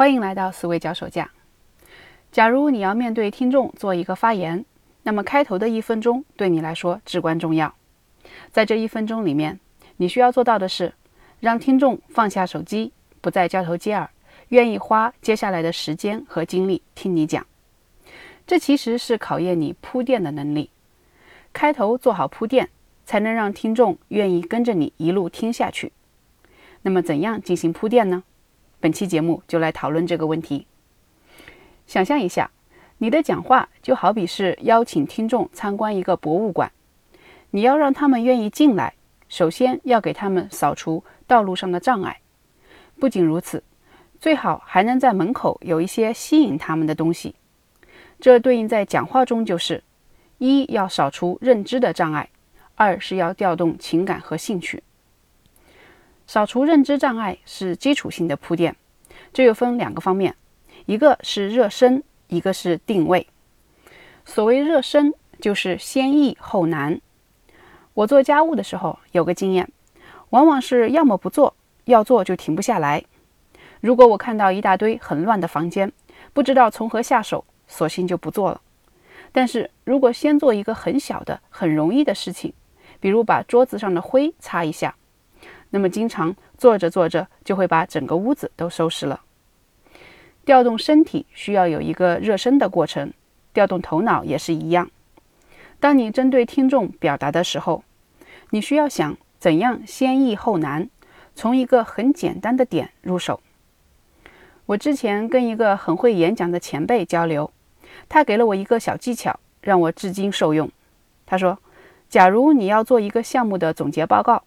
欢迎来到思维脚手架。假如你要面对听众做一个发言，那么开头的一分钟对你来说至关重要。在这一分钟里面，你需要做到的是让听众放下手机，不再交头接耳，愿意花接下来的时间和精力听你讲。这其实是考验你铺垫的能力。开头做好铺垫，才能让听众愿意跟着你一路听下去。那么，怎样进行铺垫呢？本期节目就来讨论这个问题。想象一下，你的讲话就好比是邀请听众参观一个博物馆，你要让他们愿意进来，首先要给他们扫除道路上的障碍。不仅如此，最好还能在门口有一些吸引他们的东西。这对应在讲话中就是：一要扫除认知的障碍，二是要调动情感和兴趣。扫除认知障碍是基础性的铺垫，这又分两个方面，一个是热身，一个是定位。所谓热身，就是先易后难。我做家务的时候有个经验，往往是要么不做，要做就停不下来。如果我看到一大堆很乱的房间，不知道从何下手，索性就不做了。但是如果先做一个很小的、很容易的事情，比如把桌子上的灰擦一下。那么，经常做着做着就会把整个屋子都收拾了。调动身体需要有一个热身的过程，调动头脑也是一样。当你针对听众表达的时候，你需要想怎样先易后难，从一个很简单的点入手。我之前跟一个很会演讲的前辈交流，他给了我一个小技巧，让我至今受用。他说：“假如你要做一个项目的总结报告。”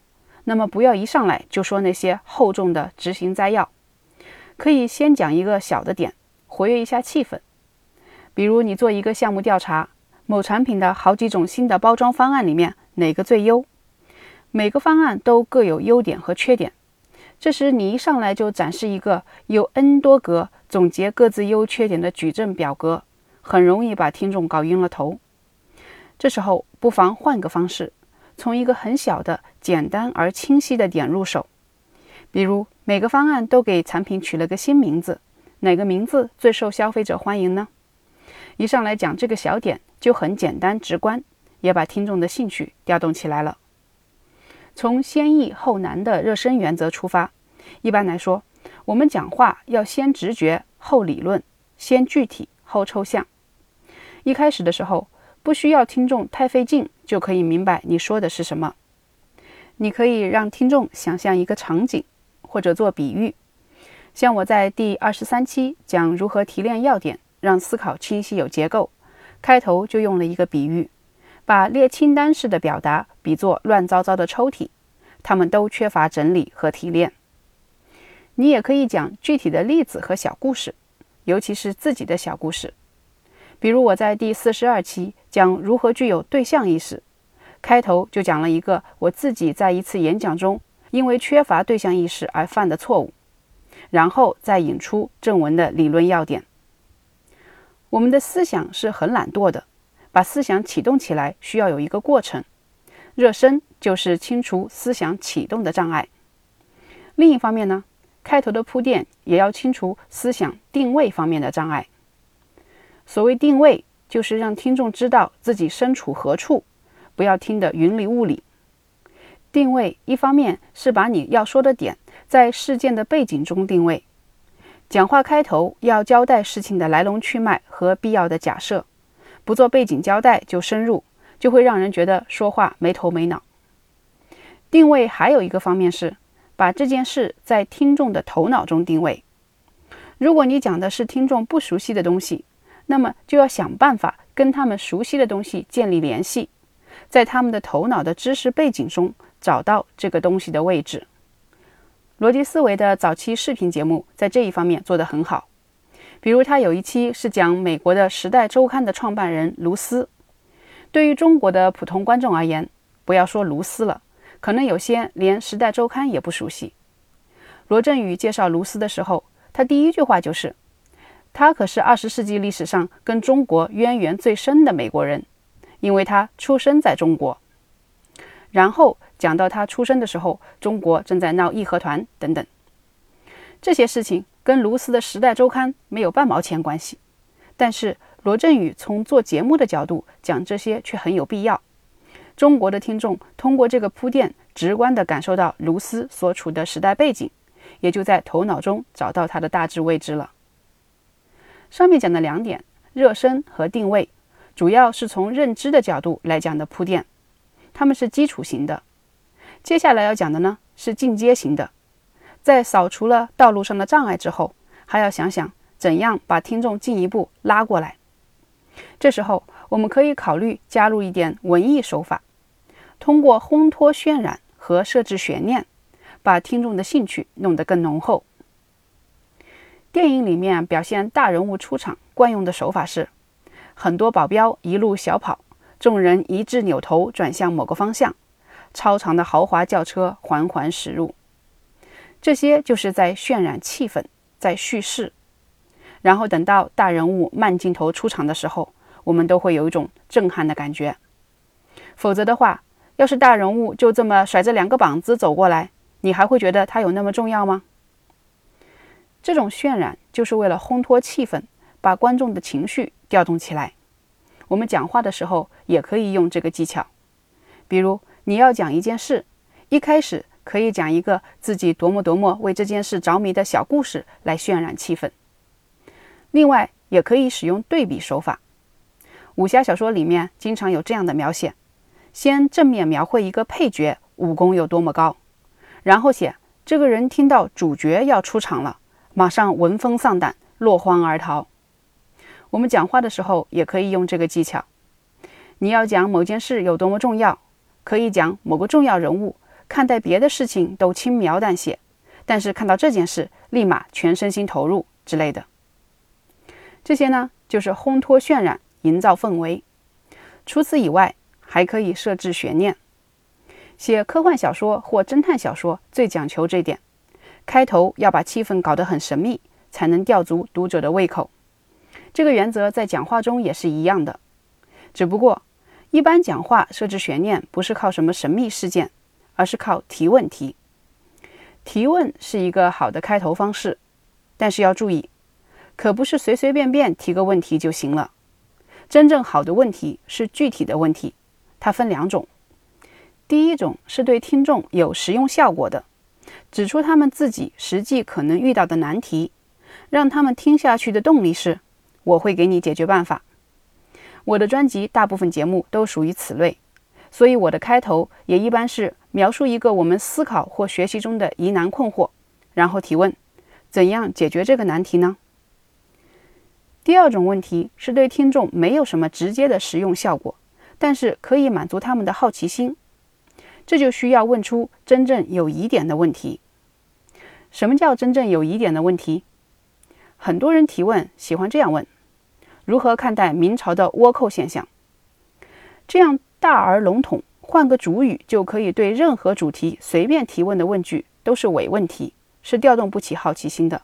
那么不要一上来就说那些厚重的执行摘要，可以先讲一个小的点，活跃一下气氛。比如你做一个项目调查，某产品的好几种新的包装方案里面哪个最优？每个方案都各有优点和缺点。这时你一上来就展示一个有 N 多格总结各自优缺点的矩阵表格，很容易把听众搞晕了头。这时候不妨换个方式。从一个很小的、简单而清晰的点入手，比如每个方案都给产品取了个新名字，哪个名字最受消费者欢迎呢？一上来讲这个小点就很简单直观，也把听众的兴趣调动起来了。从先易后难的热身原则出发，一般来说，我们讲话要先直觉后理论，先具体后抽象。一开始的时候。不需要听众太费劲，就可以明白你说的是什么。你可以让听众想象一个场景，或者做比喻。像我在第二十三期讲如何提炼要点，让思考清晰有结构，开头就用了一个比喻，把列清单式的表达比作乱糟糟的抽屉，他们都缺乏整理和提炼。你也可以讲具体的例子和小故事，尤其是自己的小故事。比如我在第四十二期讲如何具有对象意识，开头就讲了一个我自己在一次演讲中因为缺乏对象意识而犯的错误，然后再引出正文的理论要点。我们的思想是很懒惰的，把思想启动起来需要有一个过程，热身就是清除思想启动的障碍。另一方面呢，开头的铺垫也要清除思想定位方面的障碍。所谓定位，就是让听众知道自己身处何处，不要听得云里雾里。定位一方面是把你要说的点在事件的背景中定位，讲话开头要交代事情的来龙去脉和必要的假设，不做背景交代就深入，就会让人觉得说话没头没脑。定位还有一个方面是把这件事在听众的头脑中定位。如果你讲的是听众不熟悉的东西，那么就要想办法跟他们熟悉的东西建立联系，在他们的头脑的知识背景中找到这个东西的位置。逻辑思维的早期视频节目在这一方面做得很好，比如他有一期是讲美国的《时代周刊》的创办人卢斯。对于中国的普通观众而言，不要说卢斯了，可能有些连《时代周刊》也不熟悉。罗振宇介绍卢斯的时候，他第一句话就是。他可是二十世纪历史上跟中国渊源最深的美国人，因为他出生在中国。然后讲到他出生的时候，中国正在闹义和团等等，这些事情跟卢斯的《时代周刊》没有半毛钱关系。但是罗振宇从做节目的角度讲这些却很有必要。中国的听众通过这个铺垫，直观地感受到卢斯所处的时代背景，也就在头脑中找到他的大致位置了。上面讲的两点，热身和定位，主要是从认知的角度来讲的铺垫，它们是基础型的。接下来要讲的呢是进阶型的，在扫除了道路上的障碍之后，还要想想怎样把听众进一步拉过来。这时候，我们可以考虑加入一点文艺手法，通过烘托渲染和设置悬念，把听众的兴趣弄得更浓厚。电影里面表现大人物出场惯用的手法是，很多保镖一路小跑，众人一致扭头转向某个方向，超长的豪华轿车缓缓驶入。这些就是在渲染气氛，在叙事。然后等到大人物慢镜头出场的时候，我们都会有一种震撼的感觉。否则的话，要是大人物就这么甩着两个膀子走过来，你还会觉得他有那么重要吗？这种渲染就是为了烘托气氛，把观众的情绪调动起来。我们讲话的时候也可以用这个技巧。比如你要讲一件事，一开始可以讲一个自己多么多么为这件事着迷的小故事来渲染气氛。另外，也可以使用对比手法。武侠小说里面经常有这样的描写：先正面描绘一个配角武功有多么高，然后写这个人听到主角要出场了，马上闻风丧胆，落荒而逃。我们讲话的时候也可以用这个技巧。你要讲某件事有多么重要，可以讲某个重要人物看待别的事情都轻描淡写，但是看到这件事立马全身心投入之类的。这些呢，就是烘托渲染、营造氛围。除此以外，还可以设置悬念。写科幻小说或侦探小说最讲求这点：开头要把气氛搞得很神秘，才能吊足读者的胃口。这个原则在讲话中也是一样的。只不过，一般讲话设置悬念不是靠什么神秘事件，而是靠提问题。提问是一个好的开头方式，但是要注意。可不是随随便便提个问题就行了。真正好的问题是具体的问题，它分两种。第一种是对听众有实用效果的，指出他们自己实际可能遇到的难题，让他们听下去的动力是：我会给你解决办法。我的专辑大部分节目都属于此类，所以我的开头也一般是描述一个我们思考或学习中的疑难困惑，然后提问：怎样解决这个难题呢？第二种问题是对听众没有什么直接的实用效果，但是可以满足他们的好奇心，这就需要问出真正有疑点的问题。什么叫真正有疑点的问题？很多人提问喜欢这样问：如何看待明朝的倭寇现象？这样大而笼统，换个主语就可以对任何主题随便提问的问句都是伪问题，是调动不起好奇心的。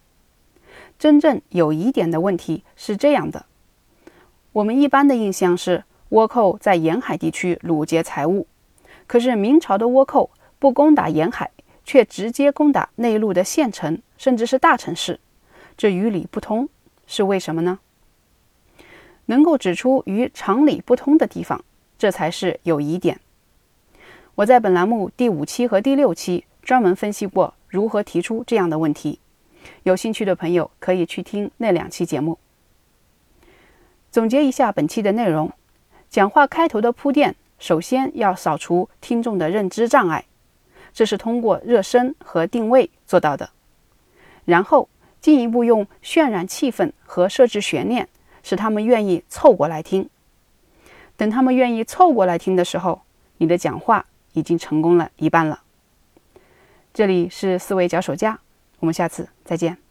真正有疑点的问题是这样的：我们一般的印象是倭寇在沿海地区掳劫财物，可是明朝的倭寇不攻打沿海，却直接攻打内陆的县城，甚至是大城市，这与理不通，是为什么呢？能够指出与常理不通的地方，这才是有疑点。我在本栏目第五期和第六期专门分析过如何提出这样的问题。有兴趣的朋友可以去听那两期节目。总结一下本期的内容：讲话开头的铺垫，首先要扫除听众的认知障碍，这是通过热身和定位做到的。然后进一步用渲染气氛和设置悬念，使他们愿意凑过来听。等他们愿意凑过来听的时候，你的讲话已经成功了一半了。这里是思维脚手架。我们下次再见。